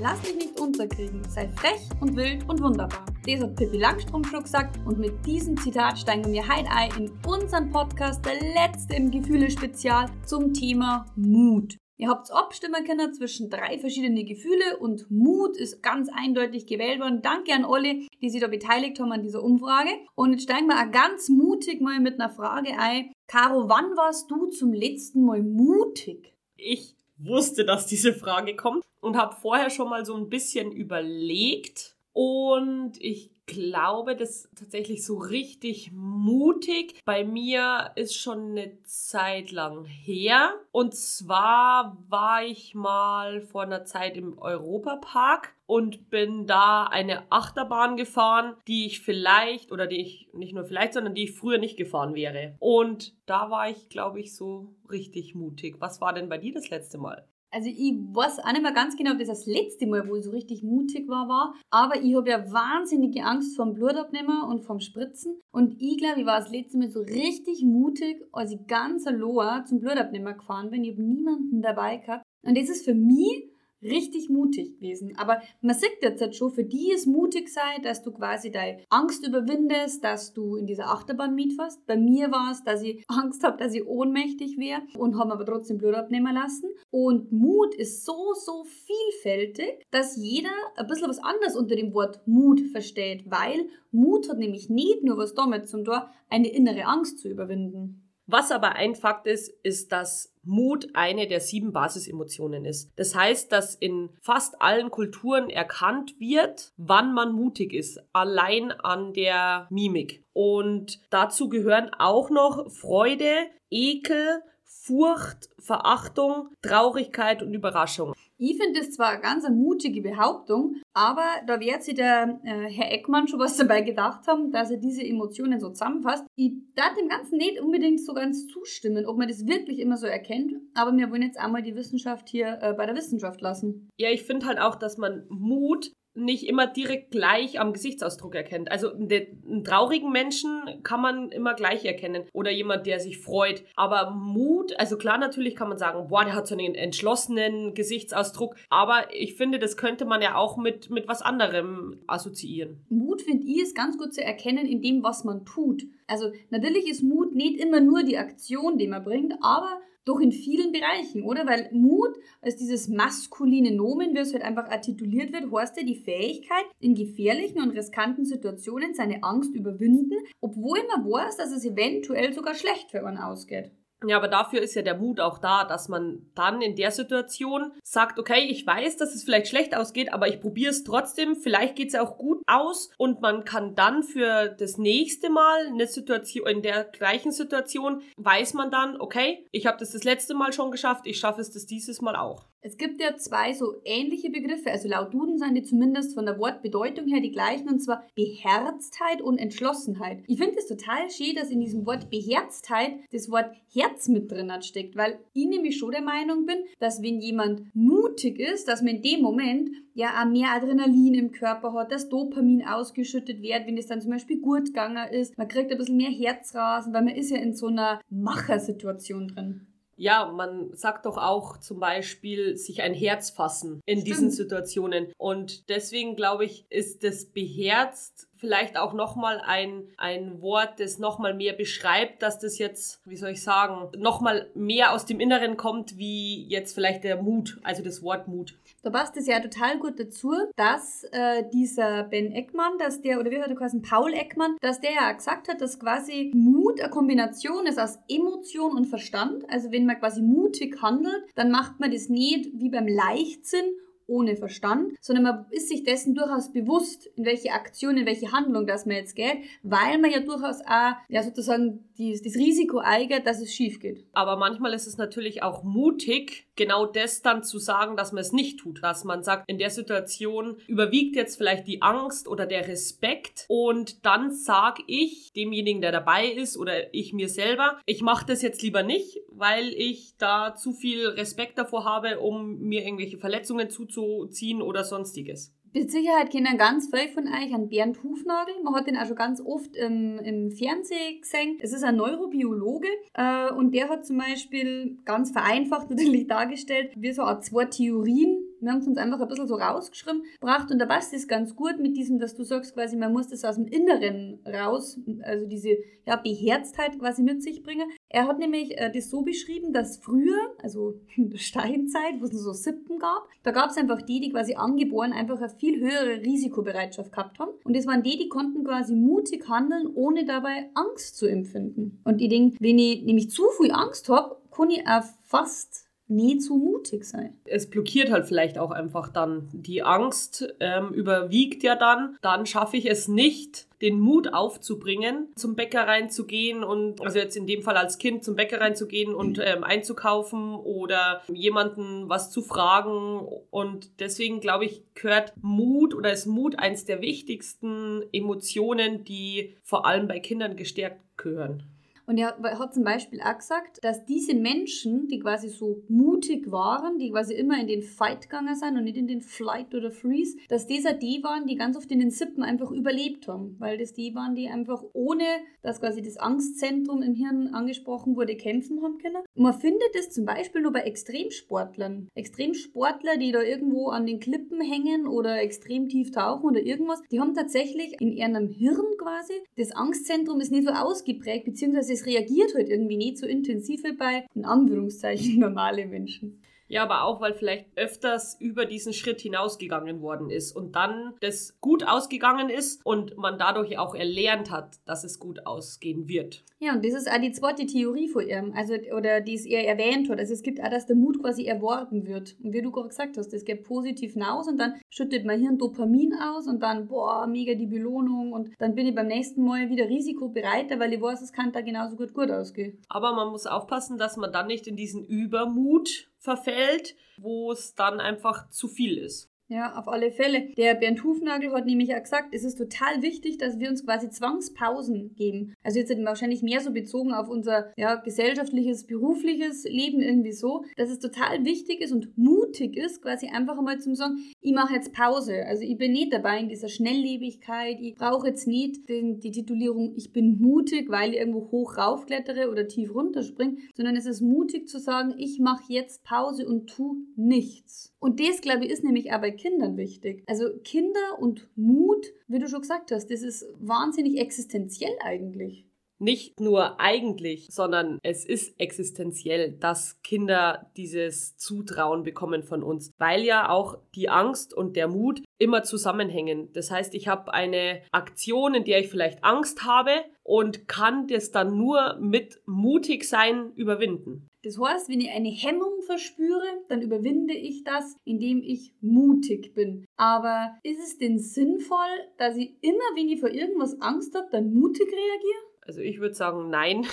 Lass dich nicht unterkriegen, sei frech und wild und wunderbar. Das hat Pippi Langstrumpf gesagt und mit diesem Zitat steigen wir heute ein in unseren Podcast, der letzte im Gefühle-Spezial zum Thema Mut. Ihr habt abstimmen können zwischen drei verschiedene Gefühle und Mut ist ganz eindeutig gewählt worden. Danke an alle, die sich da beteiligt haben an dieser Umfrage. Und jetzt steigen wir auch ganz mutig mal mit einer Frage ein. Caro, wann warst du zum letzten Mal mutig? Ich wusste, dass diese Frage kommt und habe vorher schon mal so ein bisschen überlegt. Und ich glaube, das tatsächlich so richtig mutig. Bei mir ist schon eine Zeit lang her. Und zwar war ich mal vor einer Zeit im Europapark und bin da eine Achterbahn gefahren, die ich vielleicht oder die ich nicht nur vielleicht, sondern die ich früher nicht gefahren wäre. Und da war ich, glaube ich, so richtig mutig. Was war denn bei dir das letzte Mal? Also ich weiß auch nicht mehr ganz genau, ob das das letzte Mal, wo ich so richtig mutig war, war. Aber ich habe ja wahnsinnige Angst vom Blutabnehmer und vom Spritzen. Und ich glaube, ich war das letzte Mal so richtig mutig, als ich ganz allein zum Blutabnehmer gefahren bin. Ich habe niemanden dabei gehabt. Und das ist für mich richtig mutig gewesen. Aber man sieht jetzt halt schon, für die ist mutig sei, dass du quasi deine Angst überwindest, dass du in dieser Achterbahn mitfährst. Bei mir war es, dass ich Angst habe, dass ich ohnmächtig wäre und habe aber trotzdem Blut abnehmen lassen. Und Mut ist so, so vielfältig, dass jeder ein bisschen was anderes unter dem Wort Mut versteht, weil Mut hat nämlich nicht nur was damit zum Tor, eine innere Angst zu überwinden. Was aber ein Fakt ist, ist, dass Mut eine der sieben Basisemotionen ist. Das heißt, dass in fast allen Kulturen erkannt wird, wann man mutig ist, allein an der Mimik. Und dazu gehören auch noch Freude, Ekel, Furcht, Verachtung, Traurigkeit und Überraschung. Ich finde das zwar eine ganz mutige Behauptung, aber da wird sich der äh, Herr Eckmann schon was dabei gedacht haben, dass er diese Emotionen so zusammenfasst. Ich darf dem Ganzen nicht unbedingt so ganz zustimmen, ob man das wirklich immer so erkennt, aber wir wollen jetzt einmal die Wissenschaft hier äh, bei der Wissenschaft lassen. Ja, ich finde halt auch, dass man Mut nicht immer direkt gleich am Gesichtsausdruck erkennt. Also einen traurigen Menschen kann man immer gleich erkennen oder jemand, der sich freut. Aber Mut, also klar, natürlich kann man sagen, boah, der hat so einen entschlossenen Gesichtsausdruck. Aber ich finde, das könnte man ja auch mit, mit was anderem assoziieren. Mut, finde ich, ist ganz gut zu erkennen in dem, was man tut. Also natürlich ist Mut nicht immer nur die Aktion, die man bringt, aber doch in vielen Bereichen, oder? Weil Mut als dieses maskuline Nomen, wie es halt einfach artikuliert wird, heißt ja die Fähigkeit, in gefährlichen und riskanten Situationen seine Angst überwinden, obwohl man weiß, dass es eventuell sogar schlecht für einen ausgeht. Ja, aber dafür ist ja der Mut auch da, dass man dann in der Situation sagt, okay, ich weiß, dass es vielleicht schlecht ausgeht, aber ich probiere es trotzdem, vielleicht geht es auch gut aus und man kann dann für das nächste Mal eine Situation, in der gleichen Situation, weiß man dann, okay, ich habe das das letzte Mal schon geschafft, ich schaffe es das dieses Mal auch. Es gibt ja zwei so ähnliche Begriffe, also laut Duden sind die zumindest von der Wortbedeutung her die gleichen, und zwar Beherztheit und Entschlossenheit. Ich finde es total schön, dass in diesem Wort Beherztheit das Wort Herz mit drin steckt, weil ich nämlich schon der Meinung bin, dass wenn jemand mutig ist, dass man in dem Moment ja auch mehr Adrenalin im Körper hat, dass Dopamin ausgeschüttet wird, wenn es dann zum Beispiel gut gegangen ist. Man kriegt ein bisschen mehr Herzrasen, weil man ist ja in so einer Machersituation drin. Ja, man sagt doch auch zum Beispiel sich ein Herz fassen in Stimmt. diesen Situationen. Und deswegen glaube ich, ist das beherzt vielleicht auch nochmal ein, ein Wort, das nochmal mehr beschreibt, dass das jetzt, wie soll ich sagen, nochmal mehr aus dem Inneren kommt, wie jetzt vielleicht der Mut, also das Wort Mut. Da passt es ja total gut dazu, dass äh, dieser Ben Eckmann, dass der, oder wie hat er quasi Paul Eckmann, dass der ja gesagt hat, dass quasi Mut eine Kombination ist aus Emotion und Verstand. Also wenn man quasi mutig handelt, dann macht man das nicht wie beim Leichtsinn ohne Verstand, sondern man ist sich dessen durchaus bewusst, in welche Aktion, in welche Handlung das man jetzt geht, weil man ja durchaus auch ja, sozusagen die, das Risiko eignet, dass es schief geht. Aber manchmal ist es natürlich auch mutig, genau das dann zu sagen, dass man es nicht tut. Dass man sagt, in der Situation überwiegt jetzt vielleicht die Angst oder der Respekt und dann sage ich demjenigen, der dabei ist oder ich mir selber, ich mache das jetzt lieber nicht, weil ich da zu viel Respekt davor habe, um mir irgendwelche Verletzungen zuzuziehen oder sonstiges. Mit Sicherheit kennen ganz viele von euch an Bernd Hufnagel. Man hat den auch schon ganz oft im, im Fernsehen gesehen. Es ist ein Neurobiologe äh, und der hat zum Beispiel ganz vereinfacht natürlich dargestellt, wie so zwei Theorien Wir haben es uns einfach ein bisschen so rausgeschrieben, und da passt es ganz gut mit diesem, dass du sagst quasi, man muss das aus dem Inneren raus, also diese ja, Beherztheit quasi mit sich bringen. Er hat nämlich äh, das so beschrieben, dass früher, also in der Steinzeit, wo es so Sippen gab, da gab es einfach die, die quasi angeboren einfach eine viel höhere Risikobereitschaft gehabt haben. Und das waren die, die konnten quasi mutig handeln, ohne dabei Angst zu empfinden. Und ich denke, wenn ich nämlich zu viel Angst habe, kann ich auch fast nie zu mutig sein. Es blockiert halt vielleicht auch einfach dann. Die Angst ähm, überwiegt ja dann. Dann schaffe ich es nicht, den Mut aufzubringen, zum Bäcker reinzugehen und, also jetzt in dem Fall als Kind zum Bäcker reinzugehen und ähm, einzukaufen oder jemanden was zu fragen. Und deswegen glaube ich, gehört Mut oder ist Mut eins der wichtigsten Emotionen, die vor allem bei Kindern gestärkt gehören. Und er hat zum Beispiel auch gesagt, dass diese Menschen, die quasi so mutig waren, die quasi immer in den Fight gegangen sind und nicht in den Flight oder Freeze, dass das auch die waren, die ganz oft in den Sippen einfach überlebt haben. Weil das die waren, die einfach ohne, dass quasi das Angstzentrum im Hirn angesprochen wurde, kämpfen haben können. Man findet das zum Beispiel nur bei Extremsportlern. Extremsportler, die da irgendwo an den Klippen hängen oder extrem tief tauchen oder irgendwas, die haben tatsächlich in ihrem Hirn quasi, das Angstzentrum ist nicht so ausgeprägt, beziehungsweise es reagiert halt irgendwie nicht so intensiv wie bei, in Anführungszeichen, normale Menschen. Ja, aber auch, weil vielleicht öfters über diesen Schritt hinausgegangen worden ist und dann das gut ausgegangen ist und man dadurch auch erlernt hat, dass es gut ausgehen wird. Ja, und das ist auch die zweite Theorie von ihm, also, oder die es er erwähnt hat. Also es gibt auch, dass der Mut quasi erworben wird. Und wie du gerade gesagt hast, das geht positiv hinaus und dann schüttet mein Hirn Dopamin aus und dann, boah, mega die Belohnung und dann bin ich beim nächsten Mal wieder risikobereiter, weil ich weiß, es kann da genauso gut gut ausgehen. Aber man muss aufpassen, dass man dann nicht in diesen Übermut verfällt, wo es dann einfach zu viel ist. Ja, auf alle Fälle. Der Bernd Hufnagel hat nämlich auch gesagt, es ist total wichtig, dass wir uns quasi Zwangspausen geben. Also jetzt wahrscheinlich mehr so bezogen auf unser ja, gesellschaftliches, berufliches Leben irgendwie so, dass es total wichtig ist und mutig ist, quasi einfach einmal zum sagen, ich mache jetzt Pause. Also ich bin nicht dabei in dieser Schnelllebigkeit, ich brauche jetzt nicht den, die Titulierung, ich bin mutig, weil ich irgendwo hoch raufklettere oder tief runterspringe, sondern es ist mutig zu sagen, ich mache jetzt Pause und tu nichts. Und das, glaube ich, ist nämlich aber Kindern wichtig. Also Kinder und Mut, wie du schon gesagt hast, das ist wahnsinnig existenziell eigentlich nicht nur eigentlich, sondern es ist existenziell, dass Kinder dieses Zutrauen bekommen von uns, weil ja auch die Angst und der Mut immer zusammenhängen. Das heißt, ich habe eine Aktion, in der ich vielleicht Angst habe und kann das dann nur mit mutig sein überwinden. Das heißt, wenn ich eine Hemmung verspüre, dann überwinde ich das, indem ich mutig bin. Aber ist es denn sinnvoll, dass ich immer, wenn ich vor irgendwas Angst habe, dann mutig reagiere? Also ich würde sagen, nein.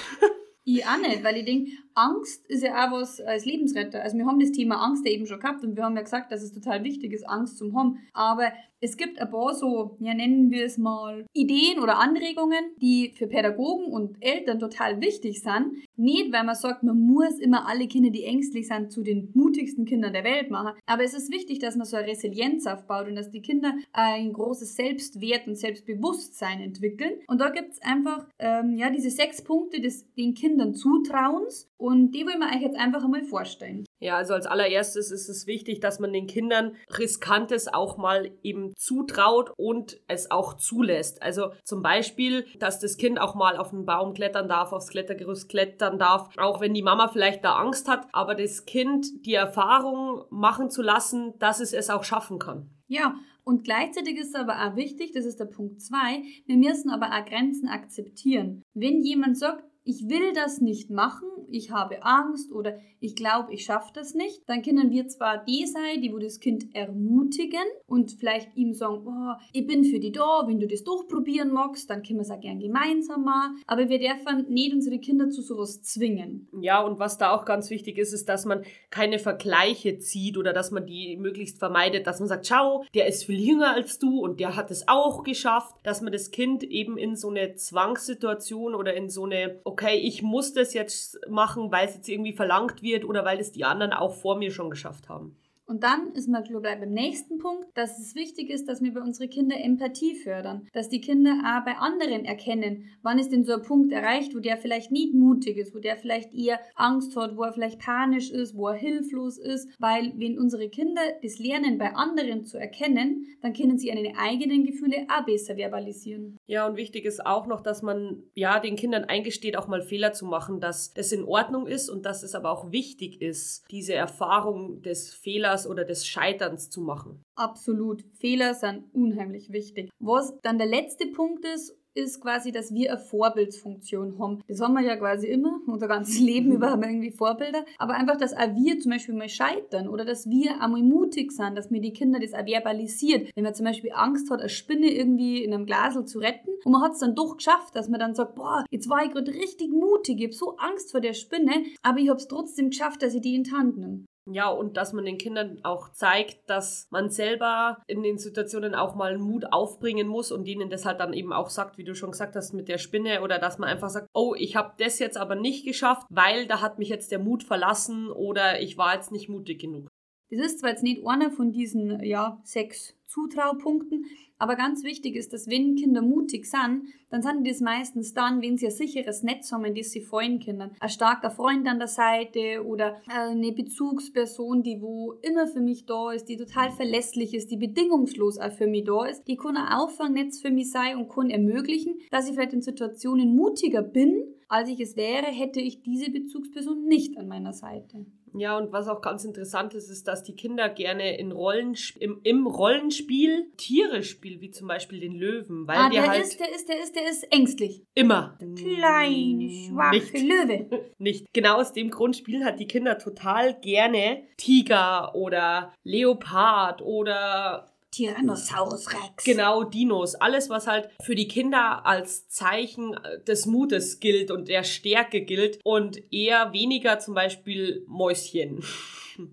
Ich auch nicht, weil ich denke, Angst ist ja auch was als Lebensretter. Also wir haben das Thema Angst ja eben schon gehabt und wir haben ja gesagt, dass es total wichtig ist, Angst zu haben. Aber es gibt ein paar so, ja nennen wir es mal, Ideen oder Anregungen, die für Pädagogen und Eltern total wichtig sind. Nicht, weil man sagt, man muss immer alle Kinder, die ängstlich sind, zu den mutigsten Kindern der Welt machen. Aber es ist wichtig, dass man so eine Resilienz aufbaut und dass die Kinder ein großes Selbstwert und Selbstbewusstsein entwickeln. Und da gibt es einfach ähm, ja, diese sechs Punkte des den Kindern Zutrauens und die wollen wir euch jetzt einfach einmal vorstellen. Ja, also als allererstes ist es wichtig, dass man den Kindern Riskantes auch mal eben zutraut und es auch zulässt. Also zum Beispiel, dass das Kind auch mal auf einen Baum klettern darf, aufs Klettergerüst klettern darf, auch wenn die Mama vielleicht da Angst hat, aber das Kind die Erfahrung machen zu lassen, dass es es auch schaffen kann. Ja, und gleichzeitig ist aber auch wichtig, das ist der Punkt 2, wir müssen aber auch Grenzen akzeptieren. Wenn jemand sagt, ich will das nicht machen, ich habe Angst oder ich glaube, ich schaffe das nicht, dann können wir zwar die sein, die wo das Kind ermutigen und vielleicht ihm sagen, oh, ich bin für dich da, wenn du das durchprobieren magst, dann können wir es auch gern gemeinsam machen, aber wir dürfen nicht unsere Kinder zu sowas zwingen. Ja, und was da auch ganz wichtig ist, ist, dass man keine Vergleiche zieht oder dass man die möglichst vermeidet, dass man sagt, schau, der ist viel jünger als du und der hat es auch geschafft, dass man das Kind eben in so eine Zwangssituation oder in so eine okay, ich muss das jetzt machen, weil es jetzt irgendwie verlangt wird oder weil es die anderen auch vor mir schon geschafft haben. Und dann ist man gleich beim nächsten Punkt, dass es wichtig ist, dass wir bei unseren Kindern Empathie fördern. Dass die Kinder auch bei anderen erkennen, wann ist denn so ein Punkt erreicht, wo der vielleicht nicht mutig ist, wo der vielleicht eher Angst hat, wo er vielleicht panisch ist, wo er hilflos ist. Weil wenn unsere Kinder das lernen, bei anderen zu erkennen, dann können sie ihre eigenen Gefühle auch besser verbalisieren. Ja, und wichtig ist auch noch, dass man ja den Kindern eingesteht, auch mal Fehler zu machen, dass das in Ordnung ist und dass es aber auch wichtig ist, diese Erfahrung des Fehlers oder des Scheiterns zu machen. Absolut. Fehler sind unheimlich wichtig. Was dann der letzte Punkt ist, ist quasi, dass wir eine Vorbildsfunktion haben. Das haben wir ja quasi immer, unser ganzes Leben über haben wir irgendwie Vorbilder. Aber einfach, dass auch wir zum Beispiel mal scheitern oder dass wir einmal mutig sind, dass mir die Kinder das auch verbalisiert. Wenn man zum Beispiel Angst hat, eine Spinne irgendwie in einem Glasel zu retten und man hat es dann doch geschafft, dass man dann sagt, boah, jetzt war ich gerade richtig mutig, ich habe so Angst vor der Spinne, aber ich habe es trotzdem geschafft, dass ich die in die Hand nehme. Ja, und dass man den Kindern auch zeigt, dass man selber in den Situationen auch mal Mut aufbringen muss und ihnen das halt dann eben auch sagt, wie du schon gesagt hast, mit der Spinne oder dass man einfach sagt, oh, ich habe das jetzt aber nicht geschafft, weil da hat mich jetzt der Mut verlassen oder ich war jetzt nicht mutig genug. Das ist zwar jetzt nicht einer von diesen ja, sechs Zutraupunkten, aber ganz wichtig ist, dass wenn Kinder mutig sind, dann sind die das meistens dann, wenn sie ein sicheres Netz haben, in das sie fallen können. Ein starker Freund an der Seite oder eine Bezugsperson, die wo immer für mich da ist, die total verlässlich ist, die bedingungslos auch für mich da ist, die kann ein Auffangnetz für mich sein und kann ermöglichen, dass ich vielleicht in Situationen mutiger bin, als ich es wäre, hätte ich diese Bezugsperson nicht an meiner Seite. Ja, und was auch ganz interessant ist, ist, dass die Kinder gerne in Rollen, im, im Rollenspiel Tiere spielen, wie zum Beispiel den Löwen. Weil ah, der, der halt ist, der ist, der ist, der ist ängstlich. immer. Kleine, schwache Nicht. Löwe. Nicht. Genau aus dem Grund spielen halt die Kinder total gerne Tiger oder Leopard oder Tyrannosaurus Rex. genau Dinos. Alles, was halt für die Kinder als Zeichen des Mutes gilt und der Stärke gilt und eher weniger zum Beispiel Mäuschen.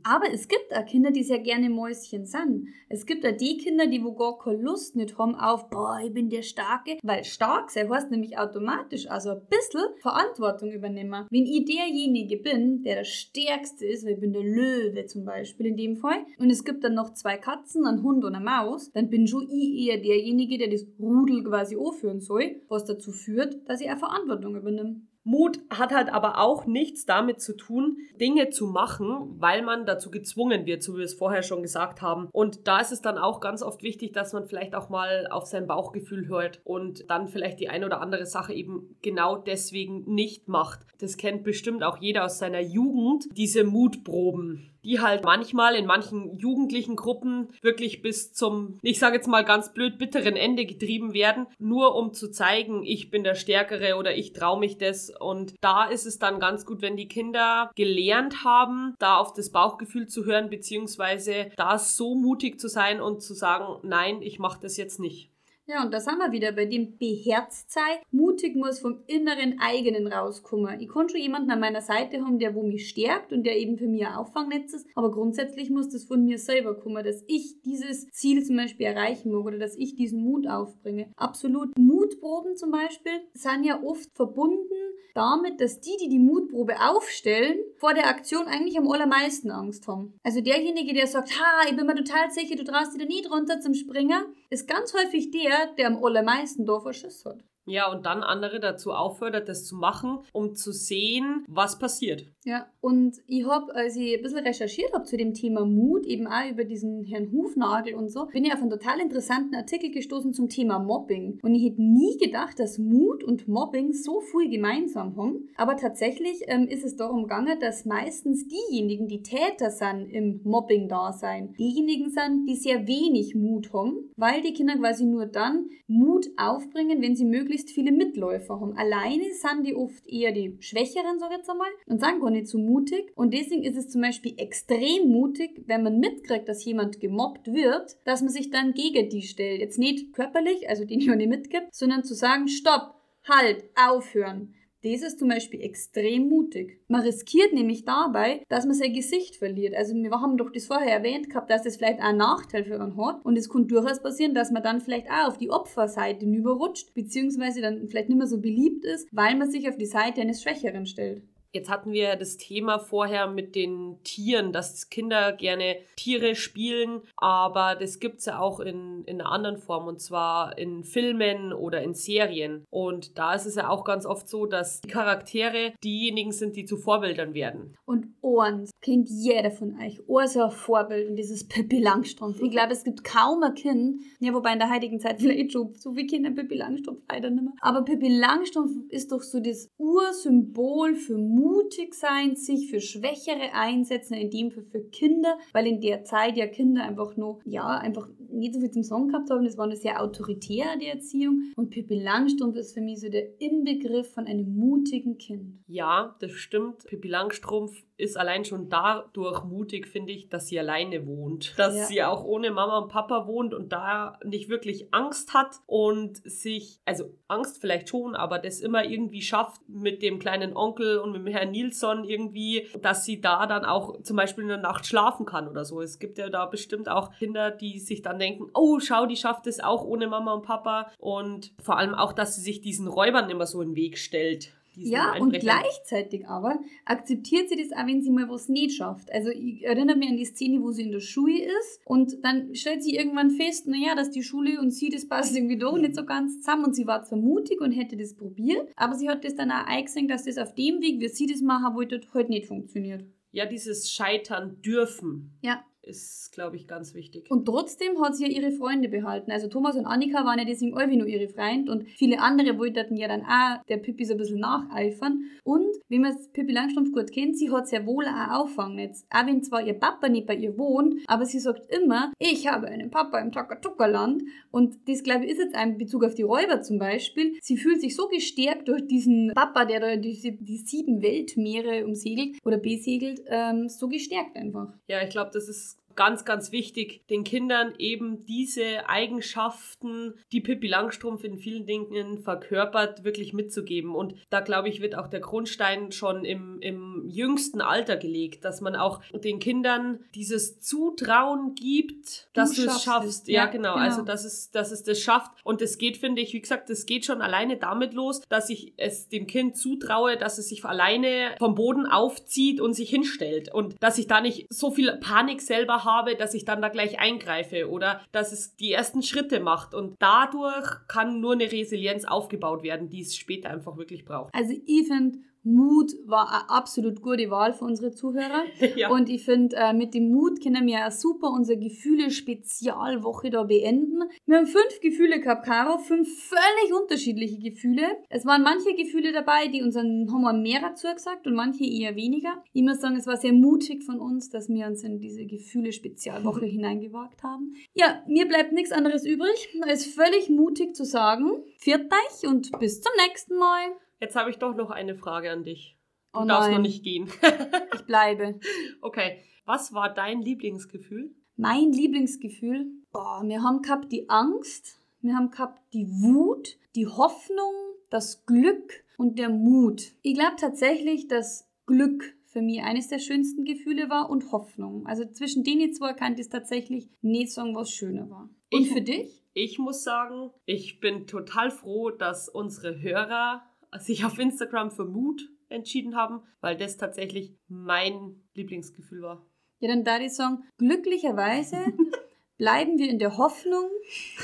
Aber es gibt auch Kinder, die sehr gerne Mäuschen sind. Es gibt auch die Kinder, die wo gar keine Lust nicht haben auf, boah, ich bin der Starke. Weil stark sein heißt nämlich automatisch, also ein bisschen Verantwortung übernehmen. Wenn ich derjenige bin, der der Stärkste ist, weil ich bin der Löwe zum Beispiel in dem Fall, und es gibt dann noch zwei Katzen, einen Hund und eine Maus, dann bin schon ich eher derjenige, der das Rudel quasi aufführen soll, was dazu führt, dass ich auch Verantwortung übernehme. Mut hat halt aber auch nichts damit zu tun, Dinge zu machen, weil man dazu gezwungen wird, so wie wir es vorher schon gesagt haben. Und da ist es dann auch ganz oft wichtig, dass man vielleicht auch mal auf sein Bauchgefühl hört und dann vielleicht die eine oder andere Sache eben genau deswegen nicht macht. Das kennt bestimmt auch jeder aus seiner Jugend, diese Mutproben die halt manchmal in manchen jugendlichen Gruppen wirklich bis zum, ich sage jetzt mal ganz blöd, bitteren Ende getrieben werden, nur um zu zeigen, ich bin der Stärkere oder ich traue mich das. Und da ist es dann ganz gut, wenn die Kinder gelernt haben, da auf das Bauchgefühl zu hören, beziehungsweise da so mutig zu sein und zu sagen, nein, ich mache das jetzt nicht. Ja, und da sind wir wieder bei dem beherzt sei. Mutig muss vom inneren eigenen rauskommen. Ich kann schon jemanden an meiner Seite haben, der wo mich stärkt und der eben für mich ein Auffangnetz ist, aber grundsätzlich muss das von mir selber kommen, dass ich dieses Ziel zum Beispiel erreichen mag oder dass ich diesen Mut aufbringe. Absolut. Mutproben zum Beispiel sind ja oft verbunden damit, dass die, die die Mutprobe aufstellen, vor der Aktion eigentlich am allermeisten Angst haben. Also derjenige, der sagt, ha, ich bin mir total sicher, du traust dir da nie drunter zum Springen, ist ganz häufig der, der am allermeisten da Verschiss hat. Ja, und dann andere dazu auffordert, das zu machen, um zu sehen, was passiert. Ja, und ich habe, als ich ein bisschen recherchiert habe zu dem Thema Mut, eben auch über diesen Herrn Hufnagel und so, bin ich auf einen total interessanten Artikel gestoßen zum Thema Mobbing. Und ich hätte nie gedacht, dass Mut und Mobbing so viel gemeinsam haben. Aber tatsächlich ähm, ist es darum gegangen, dass meistens diejenigen, die Täter sind im Mobbing-Dasein, diejenigen sind, die sehr wenig Mut haben, weil die Kinder quasi nur dann Mut aufbringen, wenn sie möglichst viele Mitläufer haben. Alleine sind die oft eher die Schwächeren, sag ich jetzt einmal, und sagen gar nicht so mutig. Und deswegen ist es zum Beispiel extrem mutig, wenn man mitkriegt, dass jemand gemobbt wird, dass man sich dann gegen die stellt. Jetzt nicht körperlich, also den ich auch nicht mitgibt, sondern zu sagen, stopp, halt, aufhören. Das ist zum Beispiel extrem mutig. Man riskiert nämlich dabei, dass man sein Gesicht verliert. Also wir haben doch das vorher erwähnt gehabt, dass das vielleicht auch einen Nachteil für einen hat. Und es kann durchaus passieren, dass man dann vielleicht auch auf die Opferseite überrutscht, beziehungsweise dann vielleicht nicht mehr so beliebt ist, weil man sich auf die Seite eines Schwächeren stellt. Jetzt hatten wir das Thema vorher mit den Tieren, dass Kinder gerne Tiere spielen, aber das gibt es ja auch in, in einer anderen Form und zwar in Filmen oder in Serien. Und da ist es ja auch ganz oft so, dass die Charaktere diejenigen sind, die zu Vorbildern werden. Und eins kennt jeder von euch. Ein so ein Vorbild und dieses Pippi Langstrumpf. Ich glaube, es gibt kaum ein Kind, ja, wobei in der heutigen Zeit vielleicht schon so viele Kinder Pippi Langstrumpf leider nicht mehr. Aber Pippi Langstrumpf ist doch so das Ursymbol für mutig sein, sich für Schwächere einsetzen, in dem Fall für Kinder, weil in der Zeit ja Kinder einfach noch, ja, einfach nicht so viel zum Song gehabt haben. Das war eine sehr autoritär, die Erziehung. Und Pippi Langstrumpf ist für mich so der Inbegriff von einem mutigen Kind. Ja, das stimmt. Pippi Langstrumpf ist allein schon dadurch mutig, finde ich, dass sie alleine wohnt. Dass ja. sie auch ohne Mama und Papa wohnt und da nicht wirklich Angst hat und sich, also Angst vielleicht schon, aber das immer irgendwie schafft mit dem kleinen Onkel und mit dem Herrn Nilsson irgendwie, dass sie da dann auch zum Beispiel in der Nacht schlafen kann oder so. Es gibt ja da bestimmt auch Kinder, die sich dann denken, oh, schau, die schafft es auch ohne Mama und Papa. Und vor allem auch, dass sie sich diesen Räubern immer so in den Weg stellt ja, und gleichzeitig aber akzeptiert sie das auch, wenn sie mal was nicht schafft. Also ich erinnere mich an die Szene, wo sie in der Schule ist und dann stellt sie irgendwann fest, naja, dass die Schule und sie, das passt irgendwie doch nicht so ganz zusammen und sie war zwar mutig und hätte das probiert, aber sie hat das dann auch eingesehen, dass das auf dem Weg, wie sie das machen wollte, halt nicht funktioniert. Ja, dieses Scheitern dürfen. Ja ist, glaube ich, ganz wichtig. Und trotzdem hat sie ja ihre Freunde behalten. Also Thomas und Annika waren ja deswegen alle nur ihre Freunde und viele andere wollten ja dann auch der Pippi so ein bisschen nacheifern. Und, wenn man Pippi Langstrumpf gut kennt, sie hat sehr wohl auch Auffangnetz. Auch wenn zwar ihr Papa nicht bei ihr wohnt, aber sie sagt immer, ich habe einen Papa im Takatuka-Land. Und das, glaube ich, ist jetzt ein Bezug auf die Räuber zum Beispiel. Sie fühlt sich so gestärkt durch diesen Papa, der da diese, die sieben Weltmeere umsegelt oder besegelt, ähm, so gestärkt einfach. Ja, ich glaube, das ist ganz, ganz wichtig, den Kindern eben diese Eigenschaften, die Pippi Langstrumpf in vielen Dingen verkörpert, wirklich mitzugeben. Und da, glaube ich, wird auch der Grundstein schon im, im jüngsten Alter gelegt, dass man auch den Kindern dieses Zutrauen gibt, dass du, du es schaffst. Ja, ja genau. genau. Also, dass es, dass es das schafft. Und das geht, finde ich, wie gesagt, das geht schon alleine damit los, dass ich es dem Kind zutraue, dass es sich alleine vom Boden aufzieht und sich hinstellt. Und dass ich da nicht so viel Panik selber habe habe, dass ich dann da gleich eingreife oder dass es die ersten Schritte macht. Und dadurch kann nur eine Resilienz aufgebaut werden, die es später einfach wirklich braucht. Also ich finde, Mut war eine absolut gute Wahl für unsere Zuhörer. ja. Und ich finde, äh, mit dem Mut können wir ja super unsere Gefühle-Spezialwoche da beenden. Wir haben fünf Gefühle gehabt, Caro, fünf völlig unterschiedliche Gefühle. Es waren manche Gefühle dabei, die uns haben wir mehr dazu gesagt und manche eher weniger. Ich muss sagen, es war sehr mutig von uns, dass wir uns in diese Gefühle-Spezialwoche hineingewagt haben. Ja, mir bleibt nichts anderes übrig, als völlig mutig zu sagen, viert euch und bis zum nächsten Mal. Jetzt habe ich doch noch eine Frage an dich. Du oh darfst noch nicht gehen. ich bleibe. Okay. Was war dein Lieblingsgefühl? Mein Lieblingsgefühl? Boah, wir haben gehabt die Angst, wir haben gehabt die Wut, die Hoffnung, das Glück und der Mut. Ich glaube tatsächlich, dass Glück für mich eines der schönsten Gefühle war und Hoffnung. Also zwischen denen zwei kann ich tatsächlich nicht sagen, was schöner war. Und ich, für dich? Ich muss sagen, ich bin total froh, dass unsere Hörer sich auf Instagram für Mut entschieden haben, weil das tatsächlich mein Lieblingsgefühl war. Ja, dann da ich sagen, glücklicherweise bleiben wir in der Hoffnung,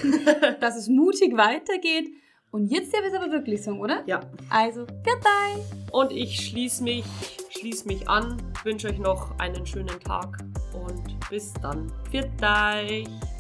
dass es mutig weitergeht. Und jetzt ich es aber wirklich sagen, oder? Ja. Also, goodbye! Und ich schließe mich, schließ mich an, wünsche euch noch einen schönen Tag und bis dann. Euch!